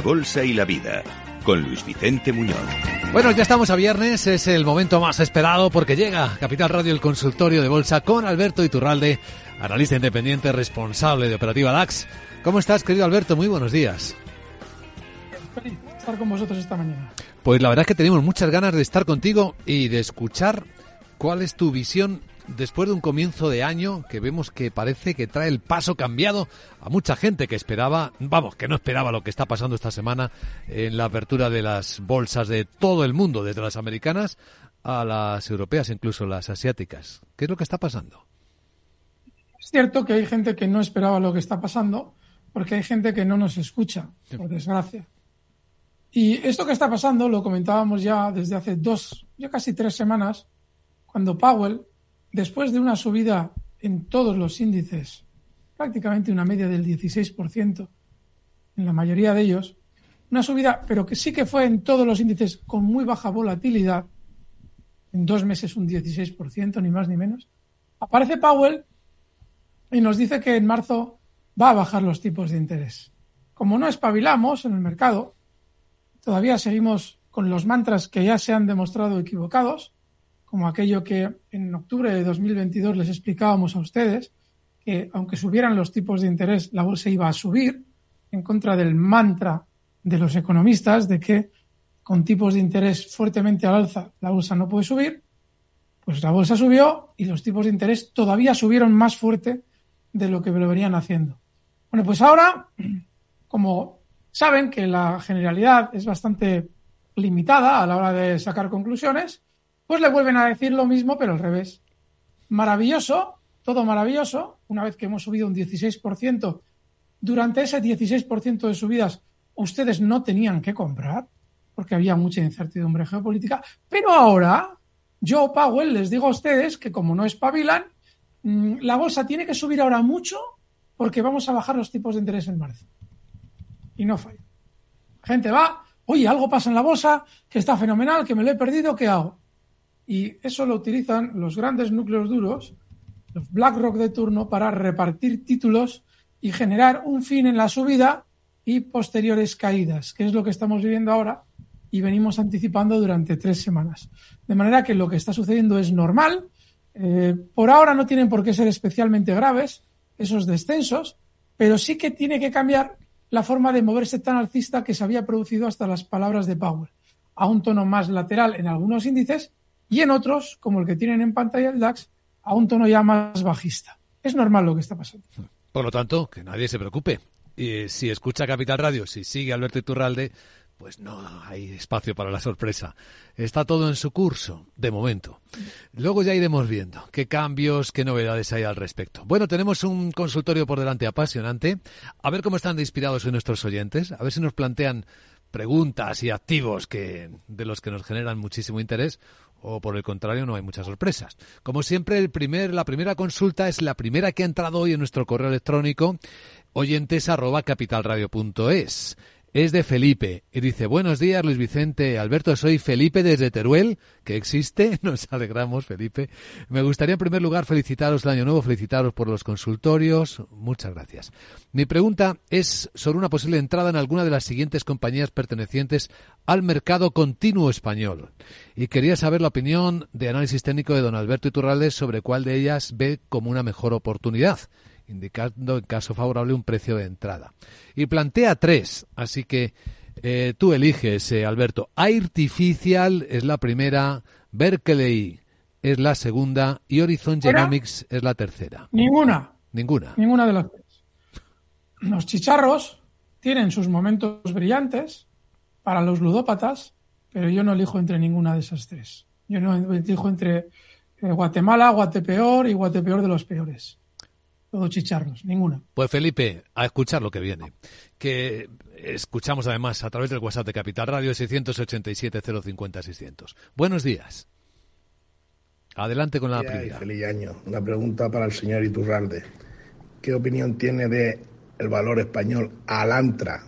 La Bolsa y la Vida, con Luis Vicente Muñoz. Bueno, ya estamos a viernes, es el momento más esperado porque llega Capital Radio el consultorio de bolsa con Alberto Iturralde, analista independiente responsable de Operativa DAX. ¿Cómo estás, querido Alberto? Muy buenos días. Feliz estar con vosotros esta mañana. Pues la verdad es que tenemos muchas ganas de estar contigo y de escuchar cuál es tu visión después de un comienzo de año que vemos que parece que trae el paso cambiado a mucha gente que esperaba, vamos, que no esperaba lo que está pasando esta semana en la apertura de las bolsas de todo el mundo, desde las americanas a las europeas, incluso las asiáticas. ¿Qué es lo que está pasando? Es cierto que hay gente que no esperaba lo que está pasando, porque hay gente que no nos escucha, por desgracia. Y esto que está pasando lo comentábamos ya desde hace dos, ya casi tres semanas, cuando Powell después de una subida en todos los índices, prácticamente una media del 16% en la mayoría de ellos, una subida, pero que sí que fue en todos los índices con muy baja volatilidad, en dos meses un 16%, ni más ni menos, aparece Powell y nos dice que en marzo va a bajar los tipos de interés. Como no espabilamos en el mercado, todavía seguimos con los mantras que ya se han demostrado equivocados, como aquello que en octubre de 2022 les explicábamos a ustedes, que aunque subieran los tipos de interés, la bolsa iba a subir, en contra del mantra de los economistas de que con tipos de interés fuertemente al alza la bolsa no puede subir, pues la bolsa subió y los tipos de interés todavía subieron más fuerte de lo que lo venían haciendo. Bueno, pues ahora, como saben que la generalidad es bastante limitada a la hora de sacar conclusiones, pues le vuelven a decir lo mismo, pero al revés. Maravilloso, todo maravilloso, una vez que hemos subido un 16%, durante ese 16% de subidas ustedes no tenían que comprar, porque había mucha incertidumbre geopolítica, pero ahora yo, Powell, les digo a ustedes que como no espabilan, mm, la bolsa tiene que subir ahora mucho porque vamos a bajar los tipos de interés en marzo. Y no falla. Gente va, oye, algo pasa en la bolsa, que está fenomenal, que me lo he perdido, ¿qué hago? Y eso lo utilizan los grandes núcleos duros, los BlackRock de turno, para repartir títulos y generar un fin en la subida y posteriores caídas, que es lo que estamos viviendo ahora y venimos anticipando durante tres semanas. De manera que lo que está sucediendo es normal. Eh, por ahora no tienen por qué ser especialmente graves esos descensos, pero sí que tiene que cambiar la forma de moverse tan alcista que se había producido hasta las palabras de Powell, a un tono más lateral en algunos índices y en otros, como el que tienen en pantalla el DAX, a un tono ya más bajista. Es normal lo que está pasando. Por lo tanto, que nadie se preocupe. Y si escucha Capital Radio, si sigue Alberto Iturralde, pues no hay espacio para la sorpresa. Está todo en su curso, de momento. Luego ya iremos viendo qué cambios, qué novedades hay al respecto. Bueno, tenemos un consultorio por delante apasionante. A ver cómo están inspirados nuestros oyentes, a ver si nos plantean preguntas y activos que, de los que nos generan muchísimo interés o por el contrario no hay muchas sorpresas. Como siempre, la primera consulta es la primera que ha entrado hoy en nuestro correo electrónico oyentes arroba capitalradio.es es de Felipe. Y dice, buenos días Luis Vicente, Alberto, soy Felipe desde Teruel, que existe, nos alegramos Felipe. Me gustaría en primer lugar felicitaros el año nuevo, felicitaros por los consultorios, muchas gracias. Mi pregunta es sobre una posible entrada en alguna de las siguientes compañías pertenecientes al mercado continuo español. Y quería saber la opinión de análisis técnico de don Alberto Iturralde sobre cuál de ellas ve como una mejor oportunidad indicando en caso favorable un precio de entrada. Y plantea tres, así que eh, tú eliges, eh, Alberto. Artificial es la primera, Berkeley es la segunda y Horizon Genomics es la tercera. Ninguna. Ninguna. Ninguna de las tres. Los chicharros tienen sus momentos brillantes para los ludópatas, pero yo no elijo entre ninguna de esas tres. Yo no elijo entre eh, Guatemala, Guatepeor y Guatepeor de los peores todo chicharros, ninguna. Pues Felipe, a escuchar lo que viene. Que escuchamos además a través del WhatsApp de Capital Radio 687 050 600. Buenos días. Adelante con la primera. Feliz año. Una pregunta para el señor Iturralde. ¿Qué opinión tiene de el valor español Alantra?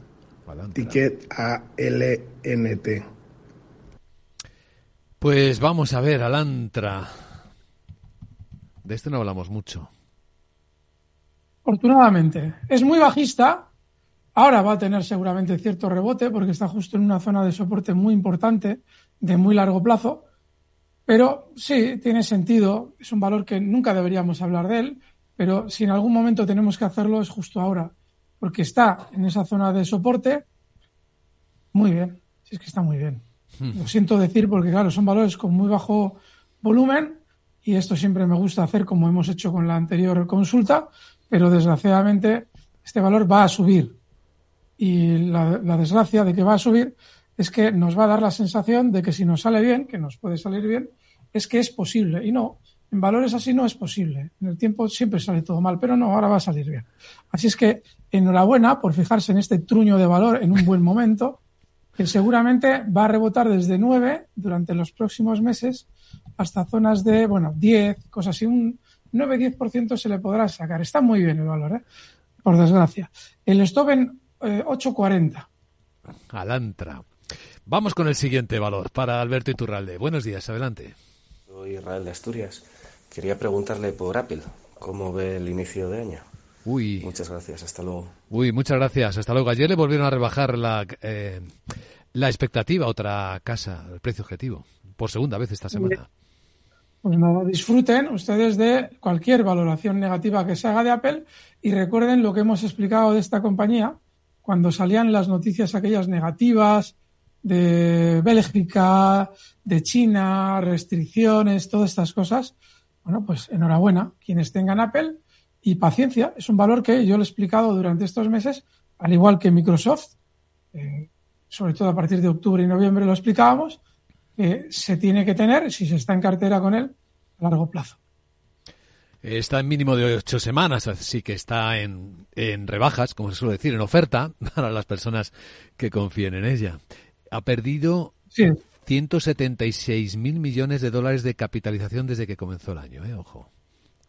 Alantra. Ticket A-L-N-T. Pues vamos a ver, Alantra. De este no hablamos mucho. Afortunadamente. Es muy bajista. Ahora va a tener seguramente cierto rebote porque está justo en una zona de soporte muy importante, de muy largo plazo. Pero sí, tiene sentido. Es un valor que nunca deberíamos hablar de él, pero si en algún momento tenemos que hacerlo es justo ahora, porque está en esa zona de soporte. Muy bien, si es que está muy bien. Hmm. Lo siento decir porque, claro, son valores con muy bajo volumen y esto siempre me gusta hacer como hemos hecho con la anterior consulta, pero desgraciadamente este valor va a subir. Y la, desgracia de que va a subir es que nos va a dar la sensación de que si nos sale bien, que nos puede salir bien, es que es posible. Y no, en valores así no es posible. En el tiempo siempre sale todo mal, pero no, ahora va a salir bien. Así es que enhorabuena por fijarse en este truño de valor en un buen momento, que seguramente va a rebotar desde 9 durante los próximos meses hasta zonas de, bueno, 10, cosas así, un, 9-10% se le podrá sacar. Está muy bien el valor, ¿eh? por desgracia. El stop en 8.40. Eh, Alantra. Vamos con el siguiente valor para Alberto Iturralde. Buenos días, adelante. Soy Israel de Asturias. Quería preguntarle por Apple, ¿cómo ve el inicio de año? Uy. Muchas gracias, hasta luego. Uy, muchas gracias, hasta luego. Ayer le volvieron a rebajar la, eh, la expectativa, otra casa, el precio objetivo, por segunda vez esta semana. Pues nada, disfruten ustedes de cualquier valoración negativa que se haga de Apple y recuerden lo que hemos explicado de esta compañía cuando salían las noticias aquellas negativas de Bélgica, de China, restricciones, todas estas cosas. Bueno, pues enhorabuena quienes tengan Apple y paciencia. Es un valor que yo le he explicado durante estos meses, al igual que Microsoft, eh, sobre todo a partir de octubre y noviembre lo explicábamos, que se tiene que tener si se está en cartera con él a largo plazo. Está en mínimo de ocho semanas, así que está en, en rebajas, como se suele decir, en oferta para las personas que confíen en ella. Ha perdido 176 mil millones de dólares de capitalización desde que comenzó el año, ¿eh? Ojo,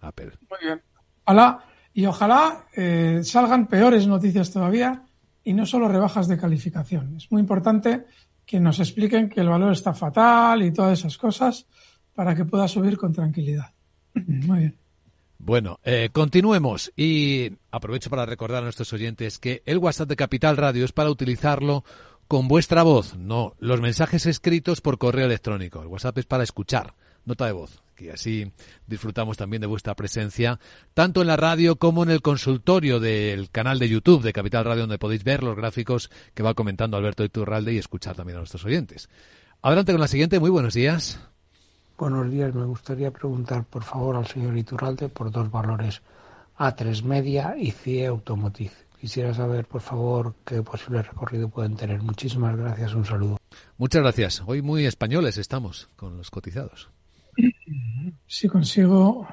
Apple. Muy bien. Ojalá, y ojalá eh, salgan peores noticias todavía y no solo rebajas de calificación. Es muy importante que nos expliquen que el valor está fatal y todas esas cosas para que pueda subir con tranquilidad. Muy bien. Bueno, eh, continuemos y aprovecho para recordar a nuestros oyentes que el WhatsApp de Capital Radio es para utilizarlo con vuestra voz, no los mensajes escritos por correo electrónico. El WhatsApp es para escuchar, nota de voz que así disfrutamos también de vuestra presencia, tanto en la radio como en el consultorio del canal de YouTube de Capital Radio, donde podéis ver los gráficos que va comentando Alberto Iturralde y escuchar también a nuestros oyentes. Adelante con la siguiente, muy buenos días. Buenos días, me gustaría preguntar por favor al señor Iturralde por dos valores, A3 Media y CIE Automotive, Quisiera saber, por favor, qué posible recorrido pueden tener. Muchísimas gracias, un saludo. Muchas gracias. Hoy muy españoles estamos con los cotizados. Si consigo.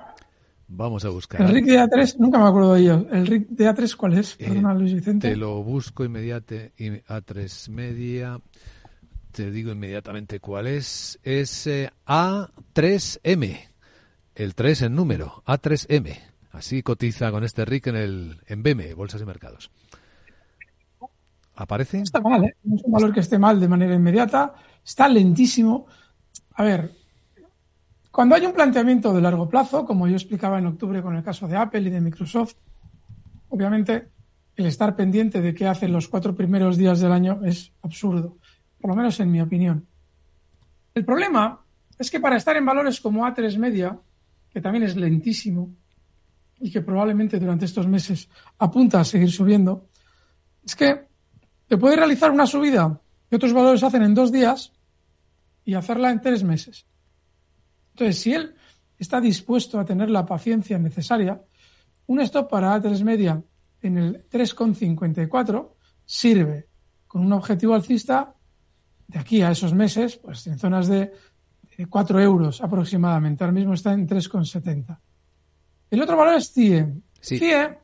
Vamos a buscar. El RIC de A3, nunca me acuerdo de ello. ¿El RIC de A3 cuál es? Eh, Perdona, Luis Vicente. Te lo busco inmediatamente. A3 media. Te digo inmediatamente cuál es. Es eh, A3M. El 3 en número. A3M. Así cotiza con este RIC en el en BME, Bolsas y Mercados. ¿Aparece? Está mal, ¿eh? No es un valor que esté mal de manera inmediata. Está lentísimo. A ver, cuando hay un planteamiento de largo plazo, como yo explicaba en octubre con el caso de Apple y de Microsoft, obviamente el estar pendiente de qué hacen los cuatro primeros días del año es absurdo, por lo menos en mi opinión. El problema es que para estar en valores como A3 media, que también es lentísimo, y que probablemente durante estos meses apunta a seguir subiendo, es que te puede realizar una subida que otros valores hacen en dos días y hacerla en tres meses. Entonces, si él está dispuesto a tener la paciencia necesaria, un stop para A3 media en el 3,54 sirve con un objetivo alcista de aquí a esos meses, pues en zonas de 4 euros aproximadamente. Ahora mismo está en 3,70. El otro valor es CIE. Sí. CIE,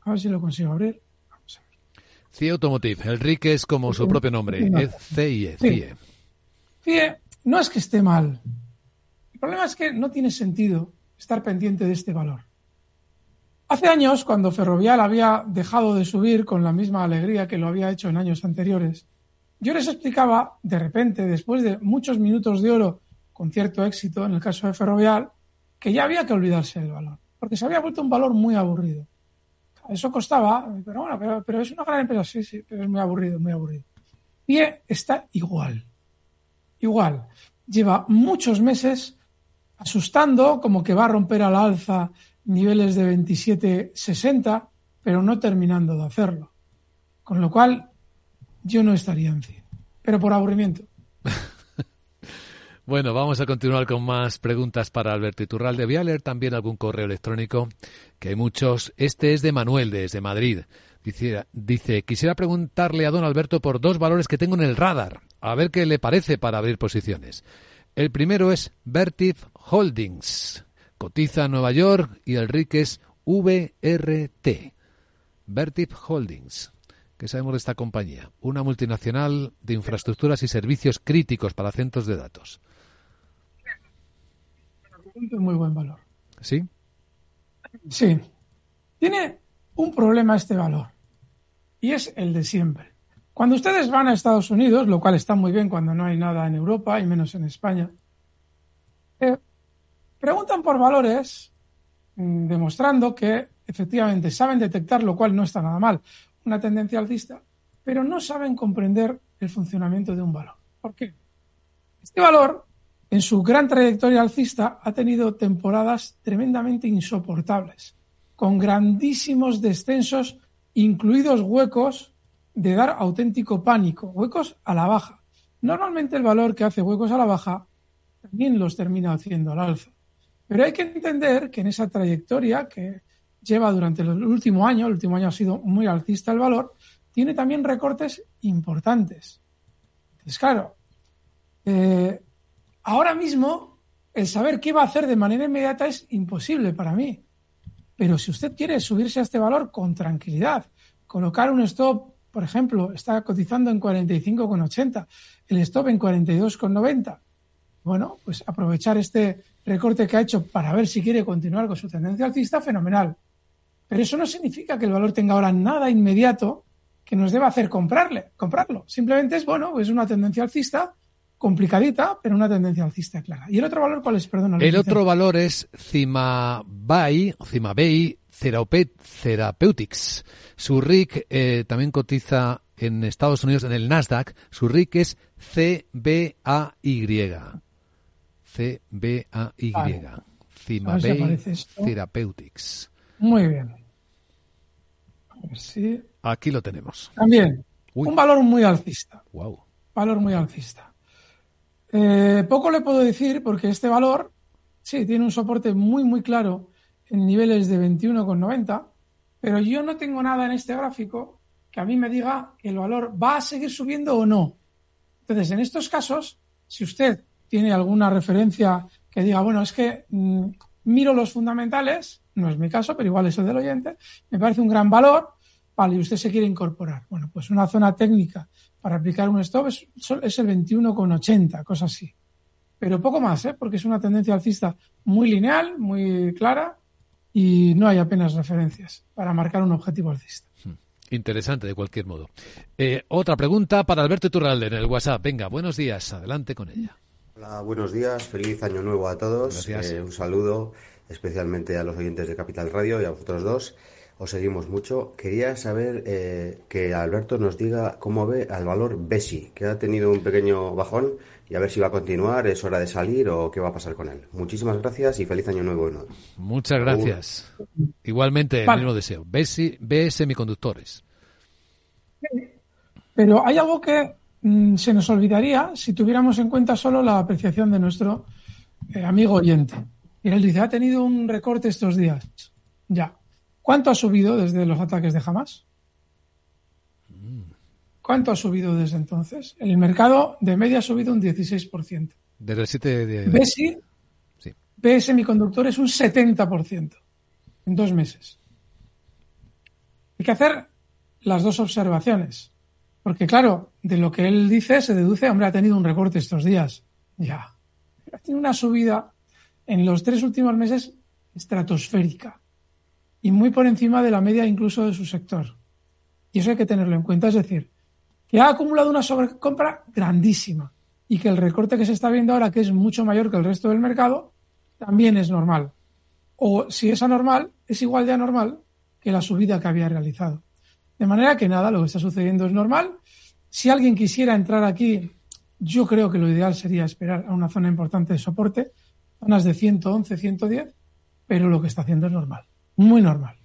a ver si lo consigo abrir. Vamos a ver. CIE Automotive. El RIC es como su propio nombre. No. Es CIE. Sí. CIE. CIE no es que esté mal. El problema es que no tiene sentido estar pendiente de este valor. Hace años, cuando Ferrovial había dejado de subir con la misma alegría que lo había hecho en años anteriores, yo les explicaba, de repente, después de muchos minutos de oro con cierto éxito en el caso de Ferrovial, que ya había que olvidarse del valor, porque se había vuelto un valor muy aburrido. Eso costaba, pero bueno, pero, pero es una gran empresa, sí, sí, pero es muy aburrido, muy aburrido. Y está igual, igual. Lleva muchos meses asustando, como que va a romper al alza niveles de 27,60, pero no terminando de hacerlo. Con lo cual, yo no estaría en CIE, pero por aburrimiento. Bueno, vamos a continuar con más preguntas para Alberto Iturralde. Voy a leer también algún correo electrónico, que hay muchos. Este es de Manuel, desde Madrid. Dice, dice, quisiera preguntarle a don Alberto por dos valores que tengo en el radar, a ver qué le parece para abrir posiciones. El primero es Vertiv Holdings. Cotiza en Nueva York y el RIC es VRT. Vertiv Holdings. ¿Qué sabemos de esta compañía? Una multinacional de infraestructuras y servicios críticos para centros de datos. Es muy buen valor. ¿Sí? Sí. Tiene un problema este valor. Y es el de siempre. Cuando ustedes van a Estados Unidos, lo cual está muy bien cuando no hay nada en Europa y menos en España, eh, preguntan por valores mm, demostrando que efectivamente saben detectar, lo cual no está nada mal, una tendencia alcista, pero no saben comprender el funcionamiento de un valor. ¿Por qué? Este valor, en su gran trayectoria alcista, ha tenido temporadas tremendamente insoportables, con grandísimos descensos, incluidos huecos de dar auténtico pánico, huecos a la baja. Normalmente el valor que hace huecos a la baja también los termina haciendo al alza. Pero hay que entender que en esa trayectoria que lleva durante el último año, el último año ha sido muy alcista el valor, tiene también recortes importantes. Entonces, claro, eh, ahora mismo el saber qué va a hacer de manera inmediata es imposible para mí. Pero si usted quiere subirse a este valor con tranquilidad, colocar un stop, por ejemplo, está cotizando en 45,80, el stop en 42,90, bueno, pues aprovechar este recorte que ha hecho para ver si quiere continuar con su tendencia alcista, fenomenal. Pero eso no significa que el valor tenga ahora nada inmediato que nos deba hacer comprarle, comprarlo. Simplemente es, bueno, es una tendencia alcista complicadita, pero una tendencia alcista clara. ¿Y el otro valor cuál es? Perdona. El otro valor es Cimabay, Cimabay Therapeutics. Su RIC eh, también cotiza en Estados Unidos en el Nasdaq. Su RIC es CBAY. CBAY. Vale. Cimabay. Therapeutics. Muy bien. A ver si. Aquí lo tenemos. También, Uy. un valor muy alcista. Wow. Valor muy alcista. Eh, poco le puedo decir porque este valor, sí, tiene un soporte muy, muy claro en niveles de 21,90 pero yo no tengo nada en este gráfico que a mí me diga que el valor va a seguir subiendo o no. Entonces, en estos casos, si usted tiene alguna referencia que diga, bueno, es que mm, miro los fundamentales, no es mi caso, pero igual es el del oyente, me parece un gran valor, vale, y usted se quiere incorporar. Bueno, pues una zona técnica para aplicar un stop es, es el 21,80, cosa así. Pero poco más, ¿eh? porque es una tendencia alcista muy lineal, muy clara, y no hay apenas referencias para marcar un objetivo alcista. Hmm. Interesante, de cualquier modo. Eh, otra pregunta para Alberto Turralde en el WhatsApp. Venga, buenos días, adelante con ella. Hola, buenos días, feliz año nuevo a todos. Eh, un saludo especialmente a los oyentes de Capital Radio y a vosotros dos. Os seguimos mucho. Quería saber eh, que Alberto nos diga cómo ve al valor Besi, que ha tenido un pequeño bajón y a ver si va a continuar, es hora de salir o qué va a pasar con él. Muchísimas gracias y feliz año nuevo. Muchas gracias. Igualmente, el mismo deseo. B semiconductores. Pero hay algo que mm, se nos olvidaría si tuviéramos en cuenta solo la apreciación de nuestro eh, amigo oyente. Y él dice, ha tenido un recorte estos días. Ya. ¿Cuánto ha subido desde los ataques de Hamas? ¿Cuánto ha subido desde entonces? El mercado de media ha subido un 16%. Desde el 7 de... BSI, sí. semiconductor es un 70% en dos meses. Hay que hacer las dos observaciones. Porque claro, de lo que él dice se deduce, hombre, ha tenido un recorte estos días. Ya. Ha tenido una subida en los tres últimos meses estratosférica y muy por encima de la media incluso de su sector. Y eso hay que tenerlo en cuenta. Es decir, que ha acumulado una sobrecompra grandísima y que el recorte que se está viendo ahora, que es mucho mayor que el resto del mercado, también es normal. O si es anormal, es igual de anormal que la subida que había realizado. De manera que nada, lo que está sucediendo es normal. Si alguien quisiera entrar aquí, yo creo que lo ideal sería esperar a una zona importante de soporte, zonas de 111, 110, pero lo que está haciendo es normal, muy normal.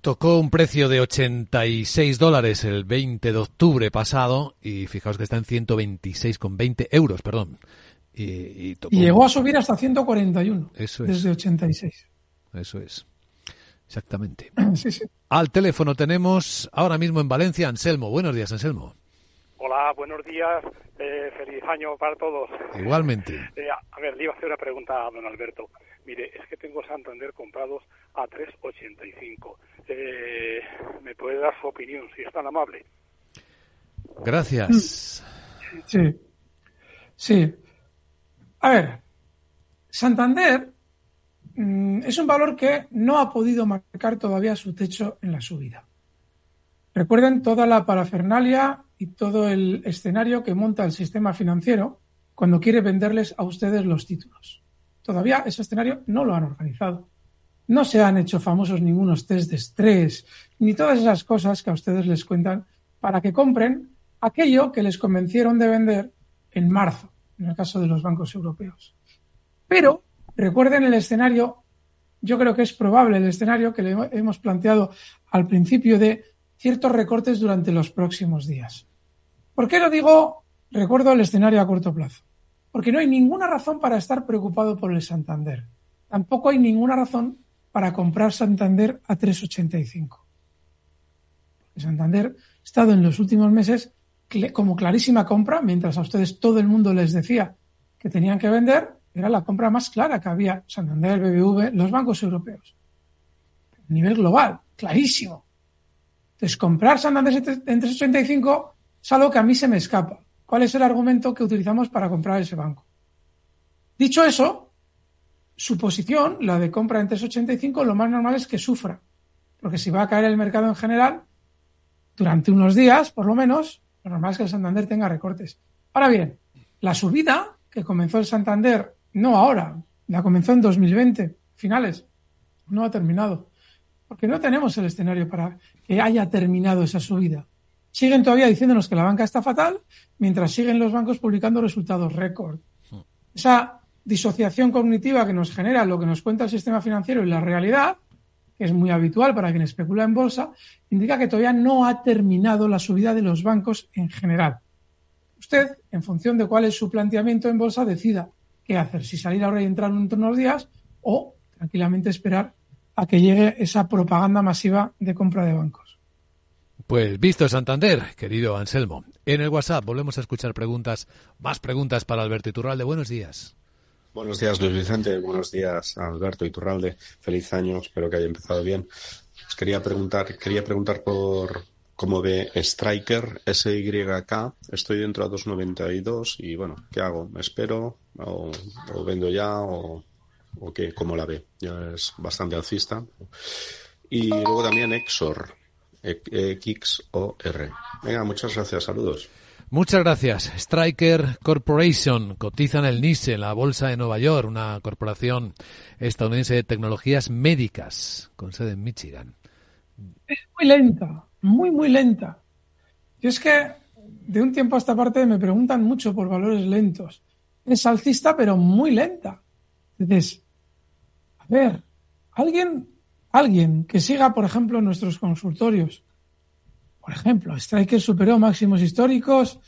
Tocó un precio de 86 dólares el 20 de octubre pasado y fijaos que está en 126,20 euros, perdón. Y, llegó a subir hasta 141 Eso es. desde 86. Eso es. Exactamente. Sí, sí. Al teléfono tenemos ahora mismo en Valencia Anselmo. Buenos días, Anselmo. Hola, buenos días. Eh, feliz año para todos. Igualmente. Eh, a ver, le iba a hacer una pregunta a don Alberto. Mire, es que tengo Santander comprados a 3,85. Eh, ¿Me puede dar su opinión, si es tan amable? Gracias. Sí. Sí. A ver, Santander mm, es un valor que no ha podido marcar todavía su techo en la subida. Recuerden toda la parafernalia y todo el escenario que monta el sistema financiero cuando quiere venderles a ustedes los títulos. Todavía ese escenario no lo han organizado. No se han hecho famosos ningunos test de estrés, ni todas esas cosas que a ustedes les cuentan para que compren aquello que les convencieron de vender en marzo, en el caso de los bancos europeos. Pero recuerden el escenario, yo creo que es probable el escenario que le hemos planteado al principio de ciertos recortes durante los próximos días. ¿Por qué lo digo? Recuerdo el escenario a corto plazo. Porque no hay ninguna razón para estar preocupado por el Santander. Tampoco hay ninguna razón para comprar Santander a 3,85. El Santander ha estado en los últimos meses como clarísima compra, mientras a ustedes todo el mundo les decía que tenían que vender, era la compra más clara que había Santander, BBV, los bancos europeos. A nivel global, clarísimo. Entonces, comprar Santander en 3,85 es algo que a mí se me escapa. ¿Cuál es el argumento que utilizamos para comprar ese banco? Dicho eso, su posición, la de compra en 3,85, lo más normal es que sufra. Porque si va a caer el mercado en general, durante unos días, por lo menos, lo normal es que el Santander tenga recortes. Ahora bien, la subida que comenzó el Santander, no ahora, la comenzó en 2020, finales, no ha terminado. Porque no tenemos el escenario para que haya terminado esa subida siguen todavía diciéndonos que la banca está fatal, mientras siguen los bancos publicando resultados récord. Esa disociación cognitiva que nos genera lo que nos cuenta el sistema financiero y la realidad, que es muy habitual para quien especula en bolsa, indica que todavía no ha terminado la subida de los bancos en general. Usted, en función de cuál es su planteamiento en bolsa, decida qué hacer, si salir ahora y entrar en unos días o tranquilamente esperar a que llegue esa propaganda masiva de compra de bancos. Pues visto Santander, querido Anselmo. En el WhatsApp volvemos a escuchar preguntas, más preguntas para Alberto Iturralde. Buenos días. Buenos días, Luis Vicente. Buenos días, Alberto Iturralde. Feliz año. Espero que haya empezado bien. Os quería preguntar, quería preguntar por cómo ve Striker SYK. Estoy dentro a 2.92 y bueno, ¿qué hago? ¿Me espero o, vendo ya o, o qué? ¿Cómo la ve? Ya es bastante alcista. Y luego también Exor, XOR. Venga, muchas gracias. Saludos. Muchas gracias. Striker Corporation cotiza en el NISE, en la Bolsa de Nueva York, una corporación estadounidense de tecnologías médicas con sede en Michigan. Es muy lenta, muy, muy lenta. Y es que de un tiempo a esta parte me preguntan mucho por valores lentos. Es alcista, pero muy lenta. Entonces, a ver, alguien, alguien que siga, por ejemplo, nuestros consultorios por ejemplo, Striker superó máximos históricos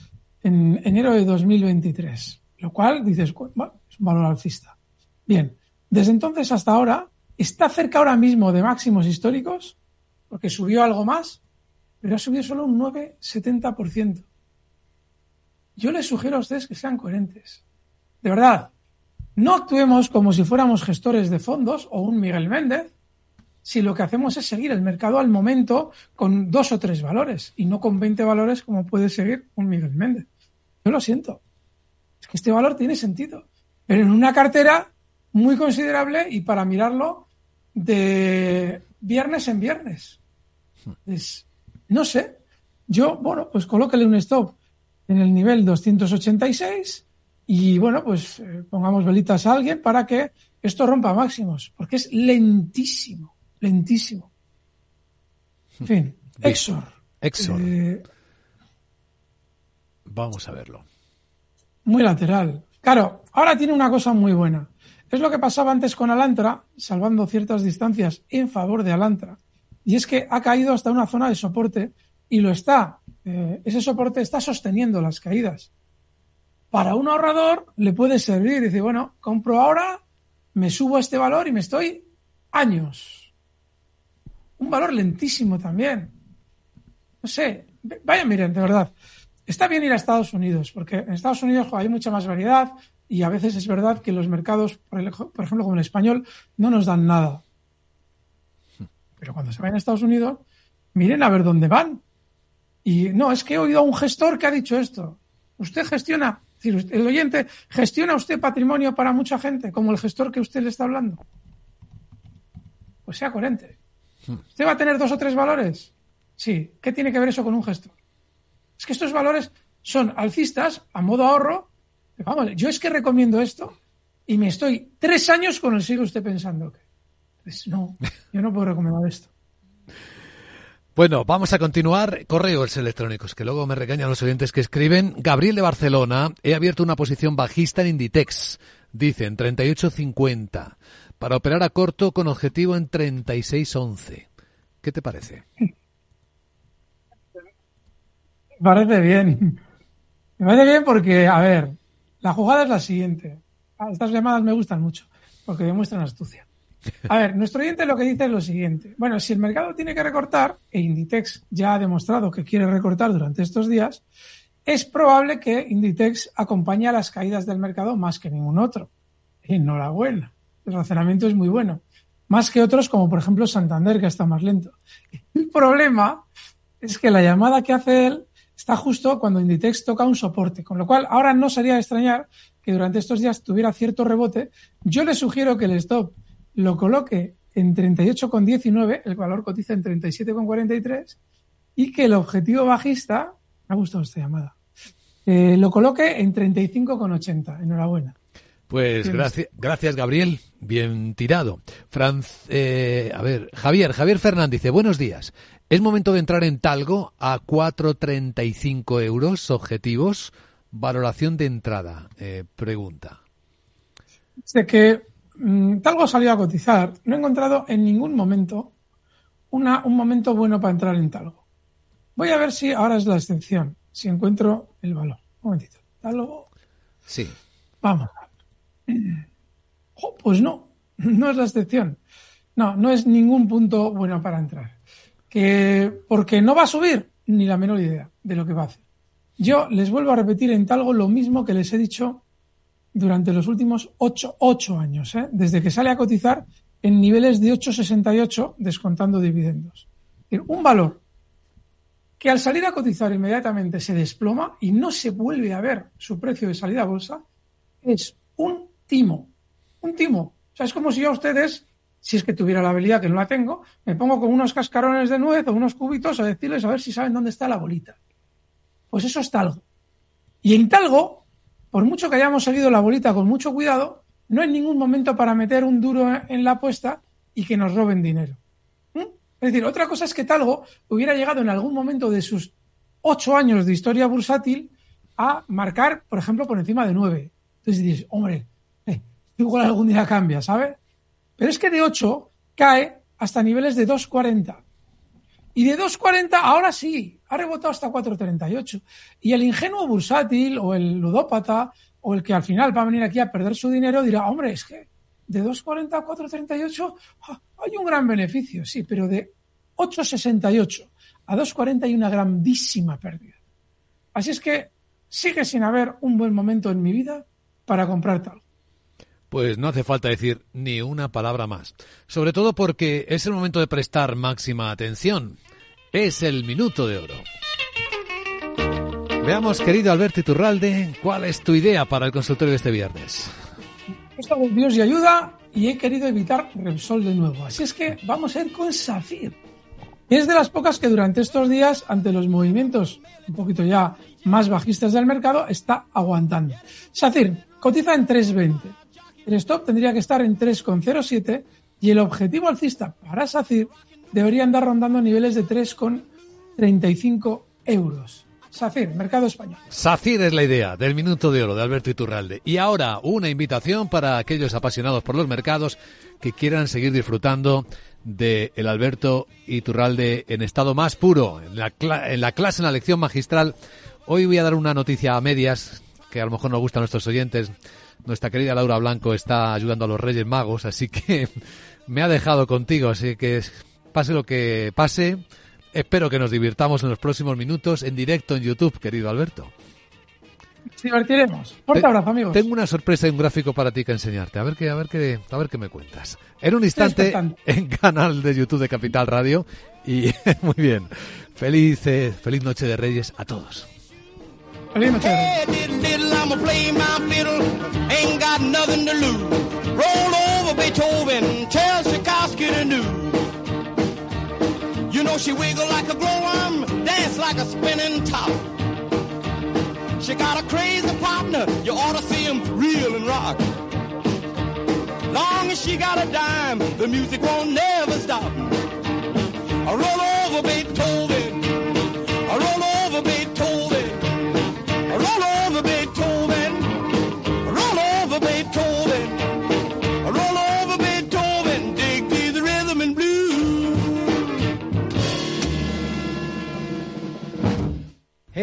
en enero de 2023, lo cual dices, es un valor alcista. Bien, desde entonces hasta ahora está cerca ahora mismo de máximos históricos, porque subió algo más, pero ha subido solo un 9,70%. Yo les sugiero a ustedes que sean coherentes. De verdad, no actuemos como si fuéramos gestores de fondos o un Miguel Méndez, si lo que hacemos es seguir el mercado al momento con dos o tres valores y no con 20 valores como puede seguir un Miguel Méndez. Yo lo siento. Es que este valor tiene sentido. Pero en una cartera muy considerable y para mirarlo de viernes en viernes. Es, no sé. Yo, bueno, pues colóquele un stop en el nivel 286 y, bueno, pues eh, pongamos velitas a alguien para que esto rompa máximos, porque es lentísimo lentísimo. En fin, Exor. Exor. Eh, Vamos a verlo. Muy lateral. Claro, ahora tiene una cosa muy buena. Es lo que pasaba antes con Alantra, salvando ciertas distancias en favor de Alantra. Y es que ha caído hasta una zona de soporte y lo está. Eh, ese soporte está sosteniendo las caídas. Para un ahorrador le puede servir. Dice, bueno, compro ahora, me subo a este valor y me estoy años un valor lentísimo también. No sé, vaya miren, de verdad. Está bien ir a Estados Unidos, porque en Estados Unidos hay mucha más variedad y a veces es verdad que los mercados, por ejemplo, como el español, no nos dan nada. Pero cuando se vayan a Estados Unidos, miren a ver dónde van. Y no, es que he oído a un gestor que ha dicho esto. Usted gestiona, el oyente, ¿gestiona usted patrimonio para mucha gente, como el gestor que usted le está hablando? Pues sea coherente. ¿Usted va a tener dos o tres valores? Sí. ¿Qué tiene que ver eso con un gestor? Es que estos valores son alcistas a modo ahorro. Vamos, yo es que recomiendo esto y me estoy tres años con el sigue usted pensando que. Pues no, yo no puedo recomendar esto. Bueno, vamos a continuar. Correos electrónicos, que luego me regañan los oyentes que escriben. Gabriel de Barcelona, he abierto una posición bajista en Inditex. Dicen 38.50 para operar a corto con objetivo en 36.11. ¿Qué te parece? Me parece bien. Me parece bien porque, a ver, la jugada es la siguiente. Estas llamadas me gustan mucho porque demuestran astucia. A ver, nuestro oyente lo que dice es lo siguiente. Bueno, si el mercado tiene que recortar, e Inditex ya ha demostrado que quiere recortar durante estos días, es probable que Inditex acompañe a las caídas del mercado más que ningún otro. Enhorabuena el razonamiento es muy bueno. Más que otros, como por ejemplo Santander, que está más lento. El problema es que la llamada que hace él está justo cuando Inditex toca un soporte, con lo cual ahora no sería extrañar que durante estos días tuviera cierto rebote. Yo le sugiero que el stop lo coloque en 38,19, el valor cotiza en 37,43 y que el objetivo bajista, me ha gustado esta llamada, eh, lo coloque en 35,80. Enhorabuena. Pues gracias, gracias Gabriel, bien tirado. Eh, a ver, Javier, Javier Fernández dice, buenos días. ¿Es momento de entrar en Talgo a 4,35 euros objetivos? Valoración de entrada, eh, pregunta. Desde que mm, Talgo salió a cotizar, no he encontrado en ningún momento una, un momento bueno para entrar en Talgo. Voy a ver si ahora es la excepción, si encuentro el valor. Un momentito. Talgo. Sí. Vamos pues no, no es la excepción. No, no es ningún punto bueno para entrar. Que porque no va a subir, ni la menor idea de lo que va a hacer. Yo les vuelvo a repetir en Talgo lo mismo que les he dicho durante los últimos ocho, ocho años, ¿eh? desde que sale a cotizar en niveles de 8,68 descontando dividendos. Un valor que al salir a cotizar inmediatamente se desploma y no se vuelve a ver su precio de salida a bolsa, es un timo. Un timo. O sea, es como si yo a ustedes, si es que tuviera la habilidad, que no la tengo, me pongo con unos cascarones de nuez o unos cubitos a decirles a ver si saben dónde está la bolita. Pues eso es talgo. Y en talgo, por mucho que hayamos seguido la bolita con mucho cuidado, no hay ningún momento para meter un duro en la apuesta y que nos roben dinero. ¿Mm? Es decir, otra cosa es que Talgo hubiera llegado en algún momento de sus ocho años de historia bursátil a marcar, por ejemplo, por encima de nueve. Entonces dices, hombre, igual algún día cambia, ¿sabe? Pero es que de 8 cae hasta niveles de 2,40. Y de 2,40 ahora sí, ha rebotado hasta 4,38. Y el ingenuo bursátil o el ludópata o el que al final va a venir aquí a perder su dinero dirá, hombre, es que de 2,40 a 4,38 ah, hay un gran beneficio, sí, pero de 8,68 a 2,40 hay una grandísima pérdida. Así es que sigue sin haber un buen momento en mi vida para comprar tal. Pues no hace falta decir ni una palabra más. Sobre todo porque es el momento de prestar máxima atención. Es el minuto de oro. Veamos, querido Alberto Iturralde, ¿cuál es tu idea para el consultorio de este viernes? Esto de Dios y ayuda y he querido evitar Repsol de nuevo. Así es que vamos a ir con Safir. Es de las pocas que durante estos días, ante los movimientos un poquito ya más bajistas del mercado, está aguantando. Safir cotiza en 3.20. El stop tendría que estar en 3,07 y el objetivo alcista para SACIR debería andar rondando niveles de 3,35 euros. SACIR, mercado español. SACIR es la idea del minuto de oro de Alberto Iturralde. Y ahora una invitación para aquellos apasionados por los mercados que quieran seguir disfrutando de el Alberto Iturralde en estado más puro, en la, en la clase, en la lección magistral. Hoy voy a dar una noticia a medias que a lo mejor no gusta a nuestros oyentes. Nuestra querida Laura Blanco está ayudando a los Reyes Magos, así que me ha dejado contigo, así que pase lo que pase, Espero que nos divirtamos en los próximos minutos en directo en YouTube, querido Alberto. Nos divertiremos. Fuerte abrazo, amigos. Tengo una sorpresa y un gráfico para ti que enseñarte. A ver qué, a ver qué, a ver qué me cuentas. En un instante en canal de YouTube de Capital Radio y muy bien. Feliz, eh, feliz noche de Reyes a todos. Feliz noche You know she wiggle like a glowworm, dance like a spinning top. She got a crazy partner, you ought to see him reel and rock. Long as she got a dime, the music won't never stop. I roll over Beethoven, I roll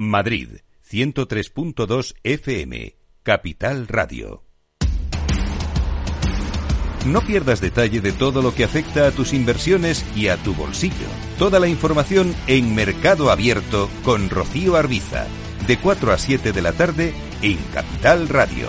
Madrid, 103.2 FM, Capital Radio. No pierdas detalle de todo lo que afecta a tus inversiones y a tu bolsillo. Toda la información en Mercado Abierto con Rocío Arbiza, de 4 a 7 de la tarde en Capital Radio.